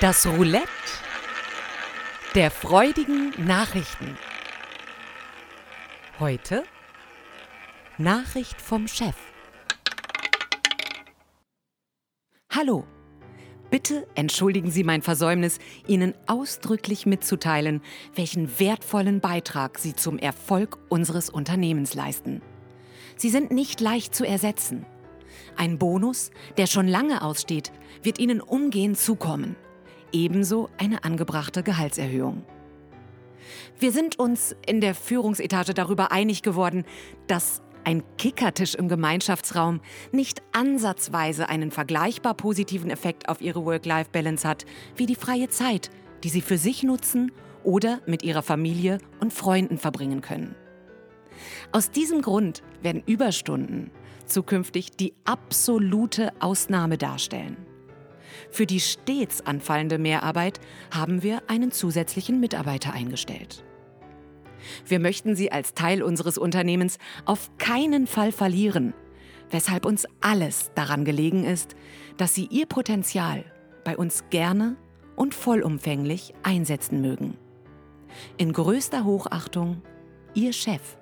Das Roulette der freudigen Nachrichten. Heute Nachricht vom Chef. Hallo. Bitte entschuldigen Sie mein Versäumnis, Ihnen ausdrücklich mitzuteilen, welchen wertvollen Beitrag Sie zum Erfolg unseres Unternehmens leisten. Sie sind nicht leicht zu ersetzen. Ein Bonus, der schon lange aussteht, wird Ihnen umgehend zukommen. Ebenso eine angebrachte Gehaltserhöhung. Wir sind uns in der Führungsetage darüber einig geworden, dass ein Kickertisch im Gemeinschaftsraum nicht ansatzweise einen vergleichbar positiven Effekt auf ihre Work-Life-Balance hat wie die freie Zeit, die sie für sich nutzen oder mit ihrer Familie und Freunden verbringen können. Aus diesem Grund werden Überstunden zukünftig die absolute Ausnahme darstellen. Für die stets anfallende Mehrarbeit haben wir einen zusätzlichen Mitarbeiter eingestellt. Wir möchten Sie als Teil unseres Unternehmens auf keinen Fall verlieren, weshalb uns alles daran gelegen ist, dass Sie Ihr Potenzial bei uns gerne und vollumfänglich einsetzen mögen. In größter Hochachtung, Ihr Chef.